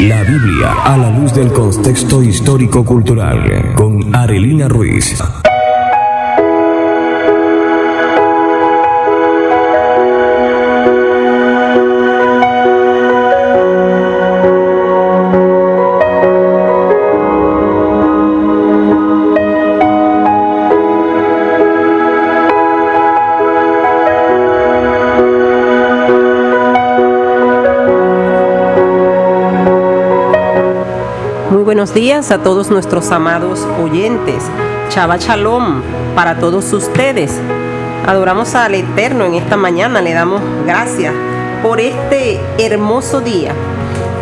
la Biblia a la luz del contexto histórico-cultural con Arelina Ruiz. Buenos días a todos nuestros amados oyentes. Chava Shalom para todos ustedes. Adoramos al Eterno en esta mañana, le damos gracias por este hermoso día,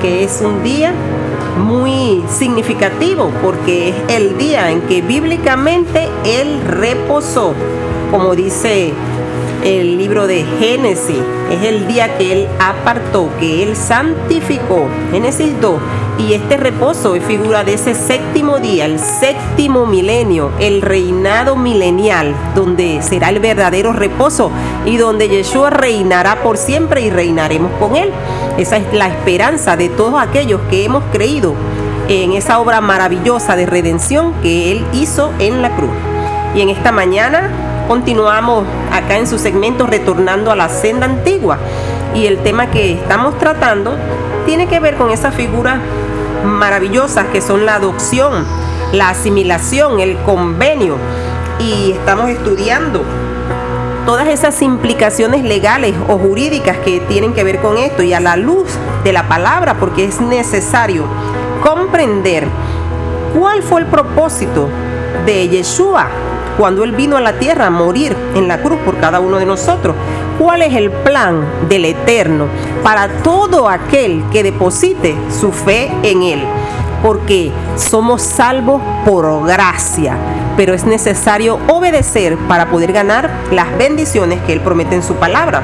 que es un día muy significativo porque es el día en que bíblicamente Él reposó, como dice el libro de Génesis. Es el día que Él apartó, que Él santificó. Génesis 2 y este reposo es figura de ese séptimo día, el séptimo milenio, el reinado milenial, donde será el verdadero reposo y donde Yeshua reinará por siempre y reinaremos con él. Esa es la esperanza de todos aquellos que hemos creído en esa obra maravillosa de redención que él hizo en la cruz. Y en esta mañana continuamos acá en su segmento retornando a la senda antigua. Y el tema que estamos tratando tiene que ver con esa figura maravillosas que son la adopción, la asimilación, el convenio. Y estamos estudiando todas esas implicaciones legales o jurídicas que tienen que ver con esto y a la luz de la palabra, porque es necesario comprender cuál fue el propósito de Yeshua cuando Él vino a la tierra a morir en la cruz por cada uno de nosotros. ¿Cuál es el plan del Eterno para todo aquel que deposite su fe en Él? Porque somos salvos por gracia, pero es necesario obedecer para poder ganar las bendiciones que Él promete en su palabra.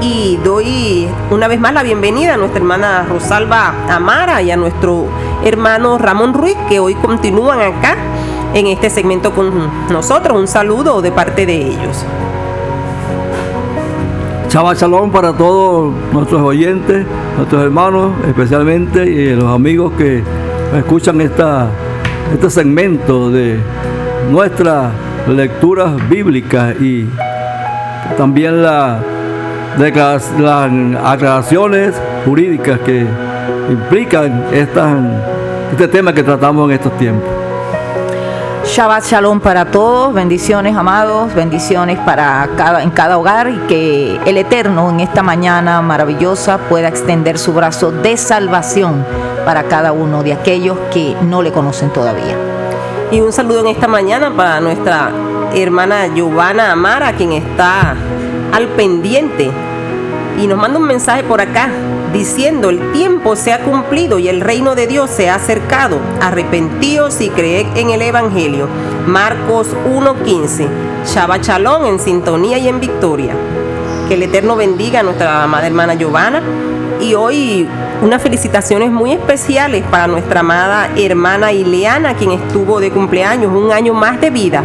Y doy una vez más la bienvenida a nuestra hermana Rosalba Amara y a nuestro hermano Ramón Ruiz, que hoy continúan acá en este segmento con nosotros. Un saludo de parte de ellos. Chava Shalom para todos nuestros oyentes, nuestros hermanos, especialmente y los amigos que escuchan esta, este segmento de nuestras lecturas bíblicas y también la, las aclaraciones jurídicas que implican este tema que tratamos en estos tiempos. Shabbat Shalom para todos, bendiciones amados, bendiciones para cada, en cada hogar y que el Eterno en esta mañana maravillosa pueda extender su brazo de salvación para cada uno de aquellos que no le conocen todavía. Y un saludo en esta mañana para nuestra hermana Giovanna Amara, quien está al pendiente y nos manda un mensaje por acá diciendo, el tiempo se ha cumplido y el reino de Dios se ha acercado. Arrepentíos y creed en el Evangelio. Marcos 1.15. Shabbat Shalom en sintonía y en victoria. Que el Eterno bendiga a nuestra amada hermana Giovanna. Y hoy unas felicitaciones muy especiales para nuestra amada hermana Ileana, quien estuvo de cumpleaños un año más de vida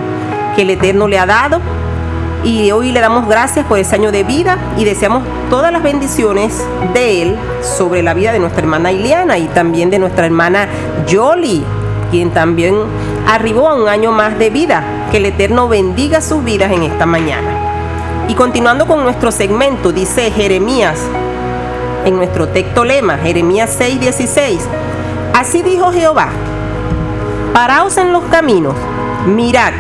que el Eterno le ha dado y hoy le damos gracias por ese año de vida y deseamos todas las bendiciones de Él sobre la vida de nuestra hermana Ileana y también de nuestra hermana Jolie, quien también arribó a un año más de vida. Que el Eterno bendiga sus vidas en esta mañana. Y continuando con nuestro segmento, dice Jeremías en nuestro texto lema, Jeremías 6:16. Así dijo Jehová, paraos en los caminos, mirad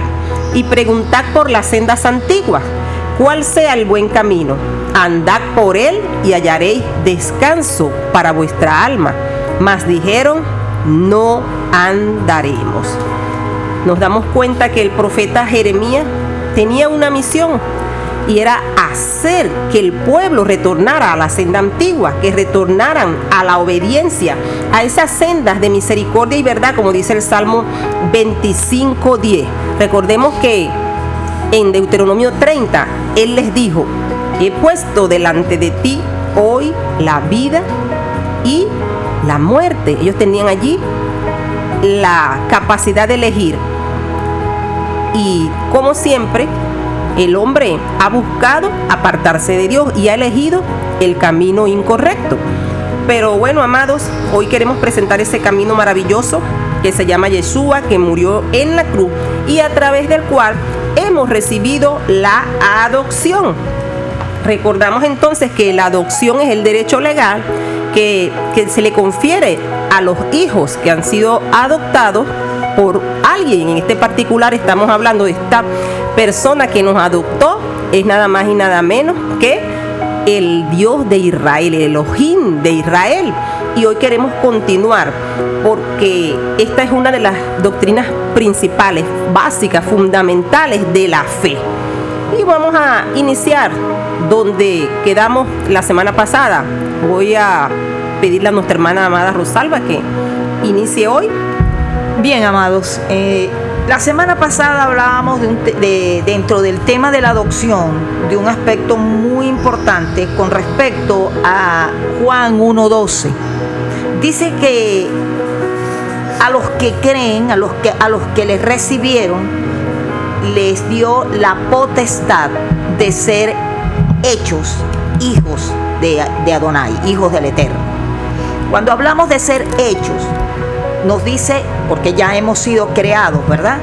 y preguntad por las sendas antiguas, cuál sea el buen camino. Andad por él y hallaréis descanso para vuestra alma. Mas dijeron, no andaremos. Nos damos cuenta que el profeta Jeremías tenía una misión y era hacer que el pueblo retornara a la senda antigua, que retornaran a la obediencia, a esas sendas de misericordia y verdad, como dice el Salmo 25.10. Recordemos que en Deuteronomio 30, Él les dijo, he puesto delante de ti hoy la vida y la muerte. Ellos tenían allí la capacidad de elegir. Y como siempre, el hombre ha buscado apartarse de Dios y ha elegido el camino incorrecto. Pero bueno, amados, hoy queremos presentar ese camino maravilloso que se llama Yeshua, que murió en la cruz y a través del cual hemos recibido la adopción. Recordamos entonces que la adopción es el derecho legal que, que se le confiere a los hijos que han sido adoptados por alguien. En este particular estamos hablando de esta persona que nos adoptó, es nada más y nada menos que el Dios de Israel, el Elohim de Israel. Y hoy queremos continuar porque esta es una de las doctrinas principales, básicas, fundamentales de la fe. Y vamos a iniciar donde quedamos la semana pasada. Voy a pedirle a nuestra hermana amada Rosalba que inicie hoy. Bien, amados. Eh, la semana pasada hablábamos de, un dentro del tema de la adopción de un aspecto muy importante con respecto a Juan 1.12. Dice que a los que creen, a los que, a los que les recibieron, les dio la potestad de ser hechos hijos de, de Adonai, hijos del Eterno. Cuando hablamos de ser hechos, nos dice, porque ya hemos sido creados, ¿verdad?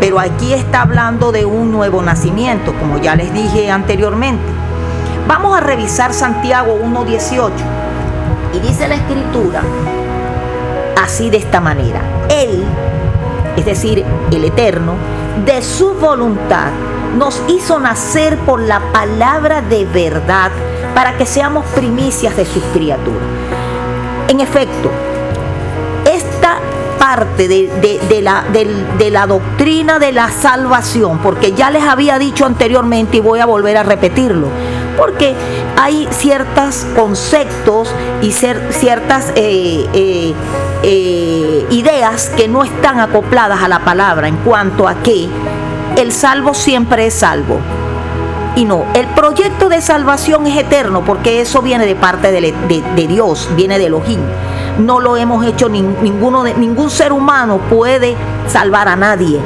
Pero aquí está hablando de un nuevo nacimiento, como ya les dije anteriormente. Vamos a revisar Santiago 1.18 y dice la escritura así de esta manera. Él, es decir, el Eterno, de su voluntad nos hizo nacer por la palabra de verdad para que seamos primicias de sus criaturas. En efecto, esta parte de, la, de la doctrina de la salvación, porque ya les había dicho anteriormente y voy a volver a repetirlo, porque hay ciertos conceptos y ciertas eh, eh, eh, ideas que no están acopladas a la palabra en cuanto a que el salvo siempre es salvo. Y no, el proyecto de salvación es eterno porque eso viene de parte de, Dios, viene de Elohim. No lo hemos hecho nin- ninguno de, ningún ser humano puede salvar a nadie.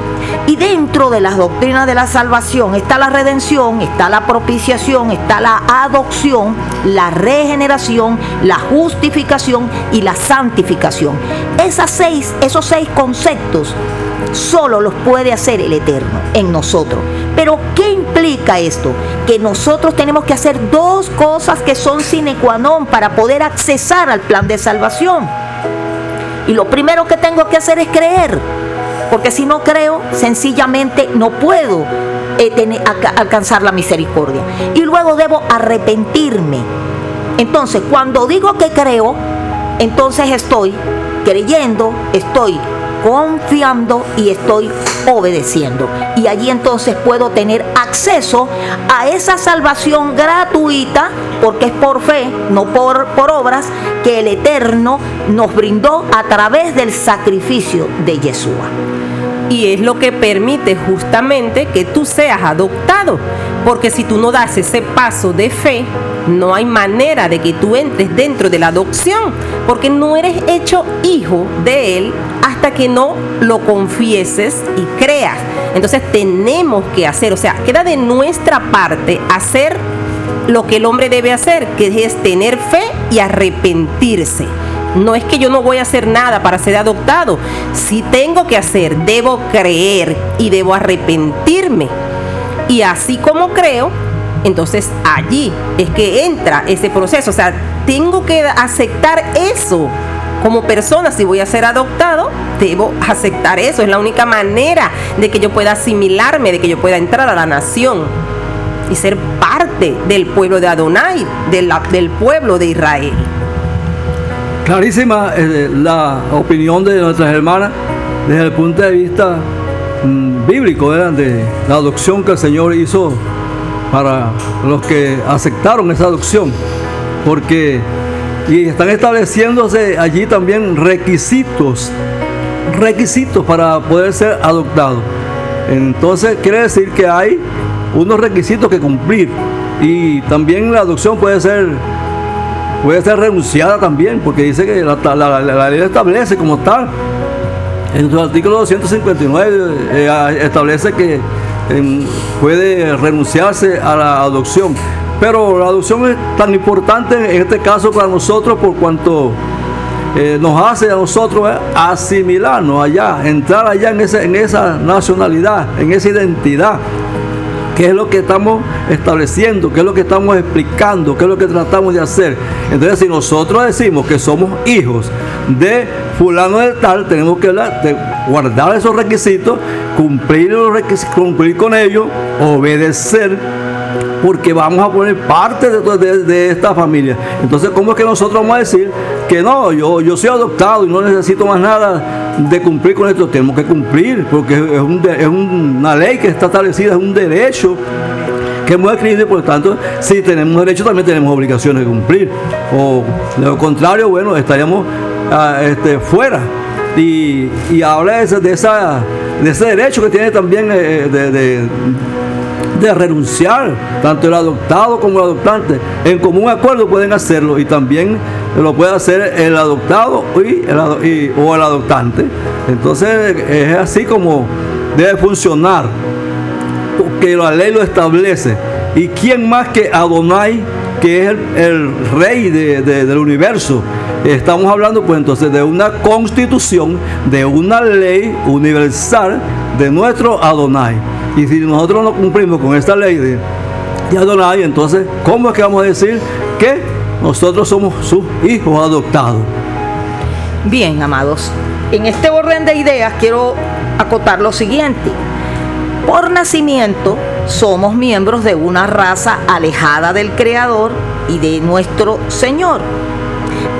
Y dentro de las doctrinas de la salvación está la redención, está la propiciación, está la adopción, la regeneración, la justificación y la santificación. Esas seis, esos seis conceptos solo los puede hacer el Eterno en nosotros. Pero ¿qué implica esto? Que nosotros tenemos que hacer dos cosas que son sine qua non para poder accesar al plan de salvación. Y lo primero que tengo que hacer es creer. Porque si no creo, sencillamente no puedo eh, alcanzar la misericordia. Y luego debo arrepentirme. Entonces, cuando digo que creo, entonces estoy creyendo, estoy confiando y estoy obedeciendo. Y allí entonces puedo tener acceso a esa salvación gratuita, porque es por fe, no por, por obras, que el Eterno nos brindó a través del sacrificio de Yeshua. y es lo que permite justamente que tú seas adoptado. Porque si tú no das ese paso de fe, no hay manera de que tú entres dentro de la adopción, porque no eres hecho hijo de Él que no lo confieses y creas. Entonces tenemos que hacer, o sea, queda de nuestra parte hacer lo que el hombre debe hacer, que es tener fe y arrepentirse. No es que yo no voy a hacer nada para ser adoptado. Si tengo que hacer, debo creer y debo arrepentirme. Y así como creo, entonces allí es que entra ese proceso. O sea, tengo que aceptar eso. Como persona, si voy a ser adoptado, debo aceptar eso. Es la única manera de que yo pueda asimilarme, de que yo pueda entrar a la nación y ser parte del pueblo de Adonai, de del pueblo de Israel. Clarísima eh, la opinión de nuestras hermanas desde el punto de vista mm, bíblico, de la adopción que el Señor hizo para los que aceptaron esa adopción. Porque y están estableciéndose allí también requisitos, requisitos para poder ser adoptado. Entonces quiere decir que hay unos requisitos que cumplir y también la adopción puede ser puede ser renunciada también, porque dice que la, ley establece como tal. En su artículo 259 eh, establece que em, puede renunciarse a la adopción, Pero la adopción es tan importante en este caso para nosotros por cuanto eh, nos hace a nosotros eh, asimilarnos allá, entrar allá en, ese, en esa nacionalidad, en esa identidad. ¿Qué es lo que estamos estableciendo? ¿Qué es lo que estamos explicando? ¿Qué es lo que tratamos de hacer? Entonces, si nosotros decimos que somos hijos de fulano de tal, tenemos que guardar esos requisitos, cumplir, los requisitos, cumplir con ellos, obedecer porque vamos a poner parte de, esta familia. Entonces, ¿cómo es que nosotros vamos a decir que no, yo, yo soy adoptado y no necesito más nada de cumplir con esto? Tenemos que cumplir, porque es, una ley que está establecida, es un derecho que hemos escrito y por lo tanto, si tenemos derecho, también tenemos obligaciones de cumplir. O de lo contrario, bueno, estaríamos ah, este, fuera. Y, habla de, ese derecho que tiene también eh, de renunciar, tanto el adoptado como el adoptante. En común acuerdo pueden hacerlo y también lo puede hacer el adoptado y el, o el adoptante. Entonces es así como debe funcionar, porque la ley lo establece. ¿Y quién más que Adonai, que es el, rey del universo? Estamos hablando pues entonces de una constitución, de una ley universal de nuestro Adonai. Y si nosotros no cumplimos con esta ley de, Adonai, entonces, ¿cómo es que vamos a decir que nosotros somos sus hijos adoptados? Bien, amados, en este orden de ideas quiero acotar lo siguiente. Por nacimiento somos miembros de una raza alejada del Creador y de nuestro Señor.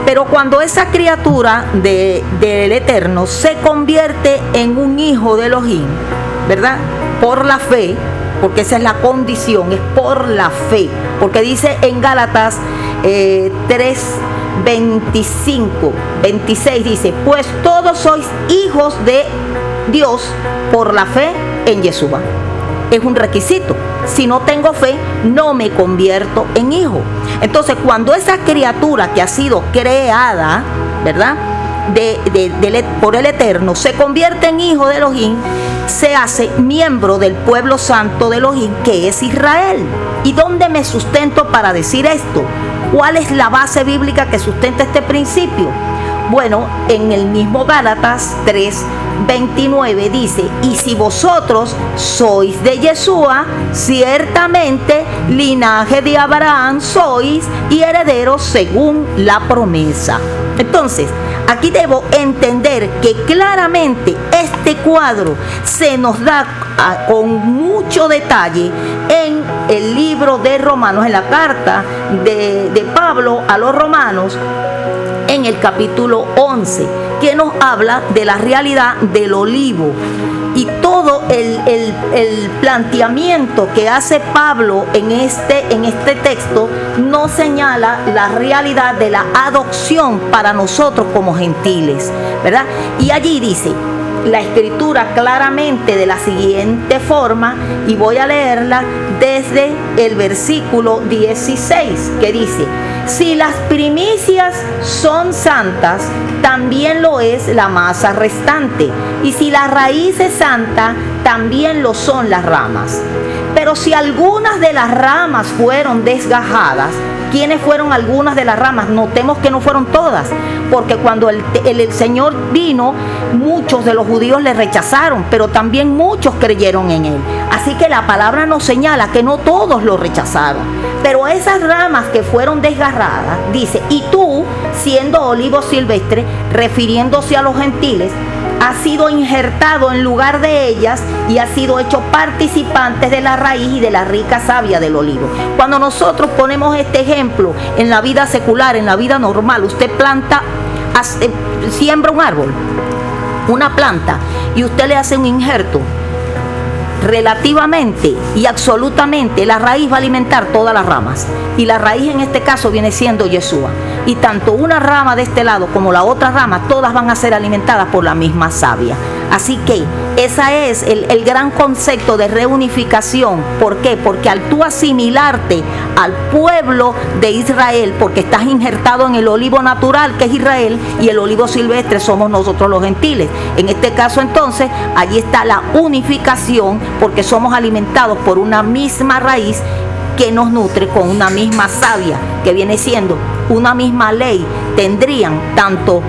Pero cuando esa criatura del Eterno se convierte en un hijo de Elohim, ¿verdad? Por la fe, porque esa es la condición, es por la fe. Porque dice en Gálatas 3, 25, 26, dice, pues todos sois hijos de Dios por la fe en Yeshua. Es un requisito. Si no tengo fe, no me convierto en hijo. Entonces, cuando esa criatura que ha sido creada, ¿verdad? de, por el Eterno, se convierte en hijo de Elohim, se hace miembro del pueblo santo de Elohim, que es Israel. ¿Y dónde me sustento para decir esto? ¿Cuál es la base bíblica que sustenta este principio? Bueno, en el mismo Gálatas 3, 29 dice, y si vosotros sois de Yeshua, ciertamente linaje de Abraham sois y herederos según la promesa. Entonces, Aquí debo entender que claramente este cuadro se nos da ah, con mucho detalle en el libro de Romanos, en la carta de, de Pablo a los romanos, en el capítulo 11, que nos habla de la realidad del olivo y todo el, planteamiento que hace Pablo en este, en este texto no señala la realidad de la adopción para nosotros como gentiles, ¿verdad? Y allí dice, la escritura claramente de la siguiente forma y voy a leerla desde el versículo 16 que dice, si las primicias son santas, también lo es la masa restante. Y si la raíz es santa, también lo son las ramas. Pero si algunas de las ramas fueron desgajadas, ¿quiénes fueron algunas de las ramas? Notemos que no fueron todas, porque cuando el, el, Señor vino, muchos de los judíos le rechazaron, pero también muchos creyeron en Él. Así que la palabra nos señala que no todos lo rechazaron. Pero esas ramas que fueron desgarradas, dice, y tú, siendo olivo silvestre, refiriéndose a los gentiles, ha sido injertado en lugar de ellas y ha sido hecho participantes de la raíz y de la rica savia del olivo. Cuando nosotros ponemos este ejemplo en la vida secular, en la vida normal, usted planta, siembra un árbol, una planta, y usted le hace un injerto relativamente y absolutamente la raíz va a alimentar todas las ramas. Y la raíz en este caso viene siendo Yeshua. Y tanto una rama de este lado como la otra rama, todas van a ser alimentadas por la misma savia. Así que ese es el, gran concepto de reunificación. ¿Por qué? Porque al tú asimilarte al pueblo de Israel, porque estás injertado en el olivo natural que es Israel y el olivo silvestre somos nosotros los gentiles. En este caso entonces, allí está la unificación porque somos alimentados por una misma raíz que nos nutre con una misma savia, que viene siendo una misma ley, tendrían tanto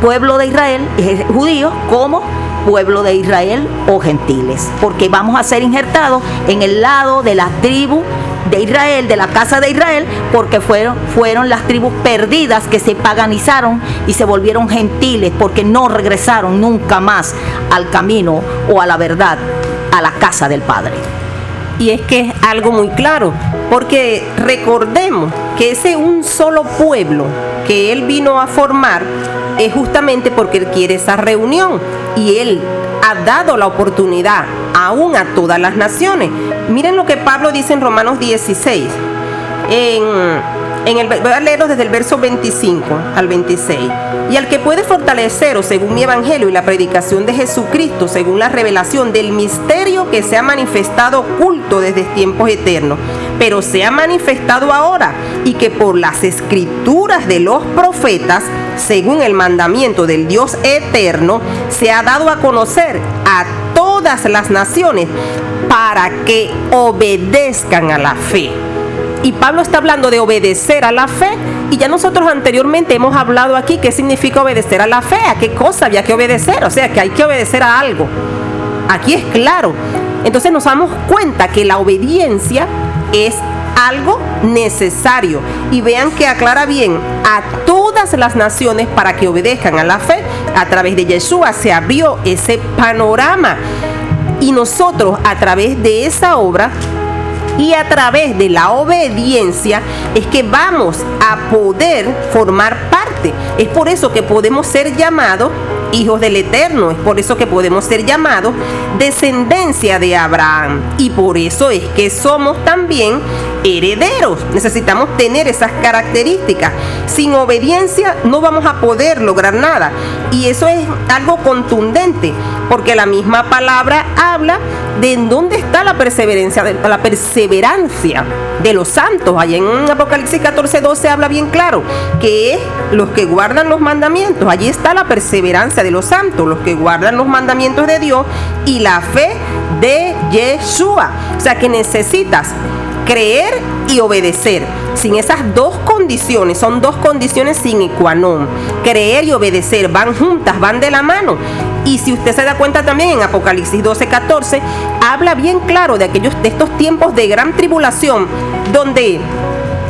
pueblo de Israel, eh, judíos, como pueblo de Israel o gentiles, porque vamos a ser injertados en el lado de la tribu de Israel, de la casa de Israel, porque fueron, fueron las tribus perdidas que se paganizaron y se volvieron gentiles, porque no regresaron nunca más al camino o a la verdad, a la casa del Padre. Y es que es algo muy claro, porque recordemos que ese un solo pueblo que Él vino a formar es justamente porque Él quiere esa reunión y Él ha dado la oportunidad aún a todas las naciones. Miren lo que Pablo dice en Romanos 16. En, el, voy a leerlo desde el verso 25 al 26. Y al que puede fortaleceros según mi evangelio y la predicación de Jesucristo, según la revelación del misterio que se ha manifestado oculto desde tiempos eternos, pero se ha manifestado ahora y que por las escrituras de los profetas, según el mandamiento del Dios eterno, se ha dado a conocer a todas las naciones para que obedezcan a la fe. Y Pablo está hablando de obedecer a la fe. Y ya nosotros anteriormente hemos hablado aquí qué significa obedecer a la fe, a qué cosa había que obedecer. O sea, que hay que obedecer a algo. Aquí es claro. Entonces nos damos cuenta que la obediencia es algo necesario. Y vean que aclara bien a todas las naciones para que obedezcan a la fe. A través de Yeshua se abrió ese panorama. Y nosotros a través de esa obra y a través de la obediencia es que vamos a poder formar parte. Es por eso que podemos ser llamados hijos del Eterno, es por eso que podemos ser llamados descendencia de Abraham. Y por eso es que somos también herederos. Necesitamos tener esas características. Sin obediencia no vamos a poder lograr nada. Y eso es algo contundente, porque la misma palabra habla de en dónde está la perseverancia, de, la perseverancia de los santos. Allá en Apocalipsis 14, 12 habla bien claro que es los que guardan los mandamientos. Allí está la perseverancia de los santos, los que guardan los mandamientos de Dios y la fe de Yeshua. O sea que necesitas creer y obedecer. Sin esas dos condiciones, son dos condiciones sin ecuanón. Creer y obedecer van juntas, van de la mano. Y si usted se da cuenta también en Apocalipsis 12, 14, habla bien claro de aquellos de estos tiempos de gran tribulación donde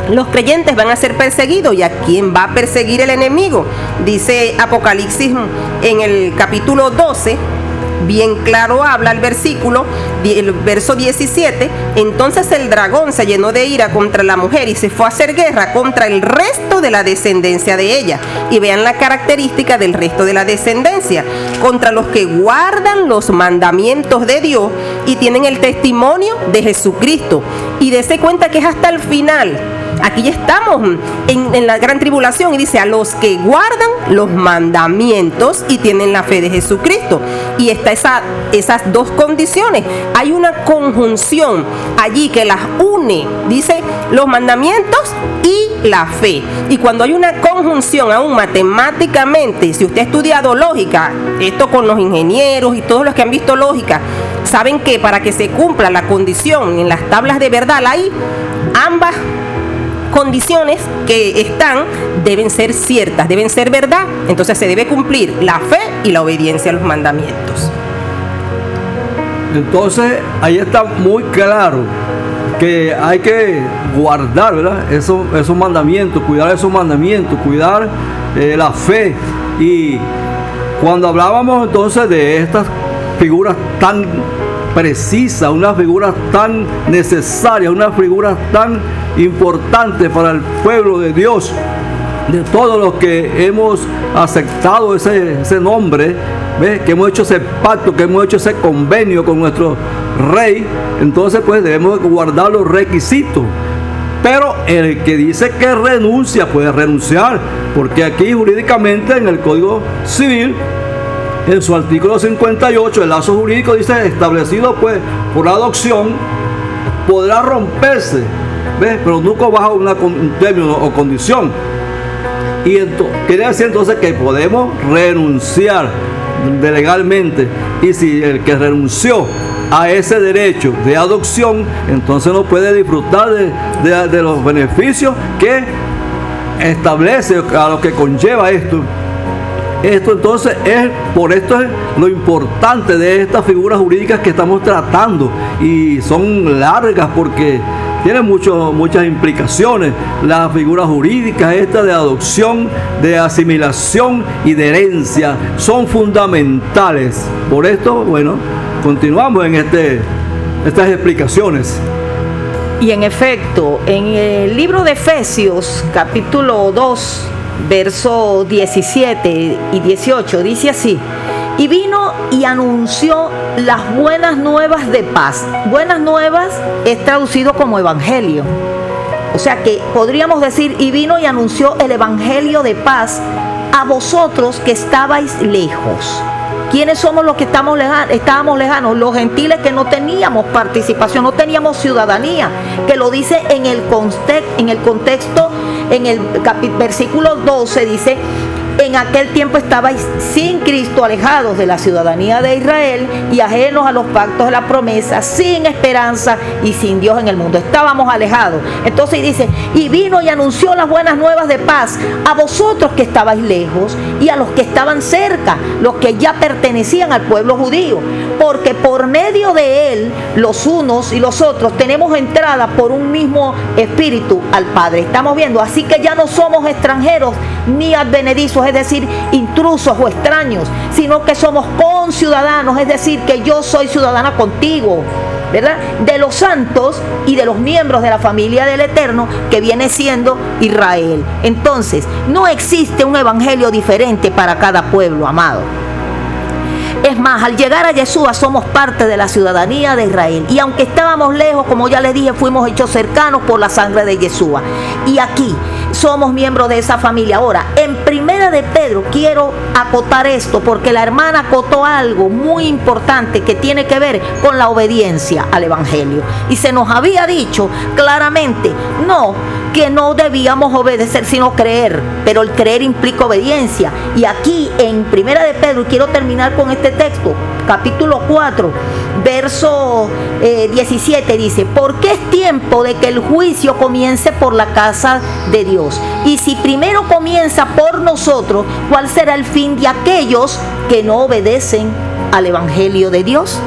los creyentes van a ser perseguidos y a quién va a perseguir el enemigo. Dice Apocalipsis en el capítulo 12, bien claro habla el versículo, el verso 17, entonces el dragón se llenó de ira contra la mujer y se fue a hacer guerra contra el resto de la descendencia de ella. Y vean la característica del resto de la descendencia, contra los que guardan los mandamientos de Dios y tienen el testimonio de Jesucristo. Y dése cuenta que es hasta el final aquí ya estamos en, en, la gran tribulación y dice a los que guardan los mandamientos y tienen la fe de Jesucristo. Y está esa, esas dos condiciones. Hay una conjunción allí que las une, dice los mandamientos y la fe. Y cuando hay una conjunción aún matemáticamente, si usted ha estudiado lógica, esto con los ingenieros y todos los que han visto lógica, saben que para que se cumpla la condición en las tablas de verdad, hay ambas condiciones que están deben ser ciertas, deben ser verdad. Entonces se debe cumplir la fe y la obediencia a los mandamientos. Entonces ahí está muy claro que hay que guardar ¿verdad? Esos, esos mandamientos, cuidar esos mandamientos, cuidar eh, la fe. Y cuando hablábamos entonces de estas figuras tan precisas, unas figuras tan necesarias, unas figuras tan importantes para el pueblo de Dios, de todos los que hemos aceptado ese, ese nombre, ¿ves? que hemos hecho ese pacto, que hemos hecho ese convenio con nuestro rey, entonces pues debemos guardar los requisitos. Pero el que dice que renuncia puede renunciar, porque aquí jurídicamente en el Código Civil en su artículo 58, el lazo jurídico dice establecido pues por adopción, podrá romperse, ¿ves? pero nunca bajo un término o condición. Y quiere decir entonces que podemos renunciar de legalmente, Y si el que renunció a ese derecho de adopción, entonces no puede disfrutar de los beneficios que establece, a lo que conlleva esto. Esto entonces es, por esto es lo importante de estas figuras jurídicas que estamos tratando y son largas porque tienen mucho, muchas implicaciones. Las figuras jurídicas, esta de adopción, de asimilación y de herencia, son fundamentales. Por esto, bueno, continuamos en este, estas explicaciones. Y en efecto, en el libro de Efesios, capítulo 2, verso 17 y 18, dice así, y vino y anunció las buenas nuevas de paz. Buenas nuevas es traducido como evangelio. O sea que podríamos decir, y vino y anunció el evangelio de paz a vosotros que estabais lejos. ¿Quiénes somos los que estamos estábamos lejanos? Los gentiles que no teníamos participación, no teníamos ciudadanía, que lo dice en el contexto, en el versículo 12 dice, en aquel tiempo estabais sin Cristo, alejados de la ciudadanía de Israel y ajenos a los pactos de la promesa, sin esperanza y sin Dios en el mundo. Estábamos alejados. Entonces dice, y vino y anunció las buenas nuevas de paz a vosotros que estabais lejos y a los que estaban cerca, los que ya pertenecían al pueblo judío, porque por medio de él, los unos y los otros, tenemos entrada por un mismo espíritu al Padre. Estamos viendo, así que ya no somos extranjeros ni advenedizos es decir, intrusos o extraños, sino que somos conciudadanos, es decir, que yo soy ciudadana contigo. ¿verdad? De los santos y de los miembros de la familia del Eterno que viene siendo Israel. Entonces, no existe un evangelio diferente para cada pueblo, amado. Es más, al llegar a Yeshua somos parte de la ciudadanía de Israel. Y aunque estábamos lejos, como ya les dije, fuimos hechos cercanos por la sangre de Yeshua. Y aquí somos miembros de esa familia. Ahora, en primera de Pedro quiero acotar esto porque la hermana acotó algo muy importante que tiene que ver con la obediencia al Evangelio. Y se nos había dicho claramente, no, que no debíamos obedecer sino creer, pero el creer implica obediencia. Y aquí en Primera de Pedro, quiero terminar con este texto, capítulo 4, verso 17 eh, dice, porque es tiempo de que el juicio comience por la casa de Dios. Y si primero comienza por nosotros, ¿cuál será el fin de aquellos que no obedecen al Evangelio de Dios?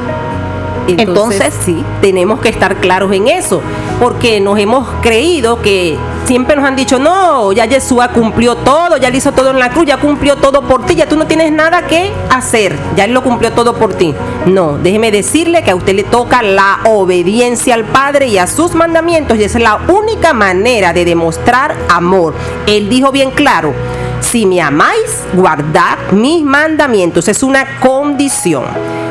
Entonces, sí, tenemos que estar claros en eso, porque nos hemos creído que siempre nos han dicho, no, ya Yeshua cumplió todo, ya le hizo todo en la cruz, ya cumplió todo por ti, ya tú no tienes nada que hacer, ya él lo cumplió todo por ti. No, déjeme decirle que a usted le toca la obediencia al Padre y a sus mandamientos, y esa es la única manera de demostrar amor. Él dijo bien claro, si me amáis, guardad mis mandamientos. Es una condición.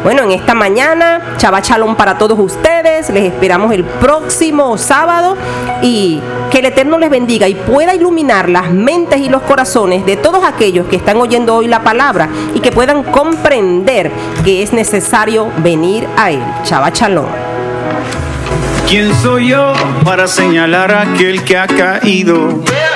Bueno, en esta mañana, chava chalón para todos ustedes. Les esperamos el próximo sábado y que el Eterno les bendiga y pueda iluminar las mentes y los corazones de todos aquellos que están oyendo hoy la palabra y que puedan comprender que es necesario venir a Él. Chava chalón. ¿Quién soy yo para señalar a aquel que ha caído?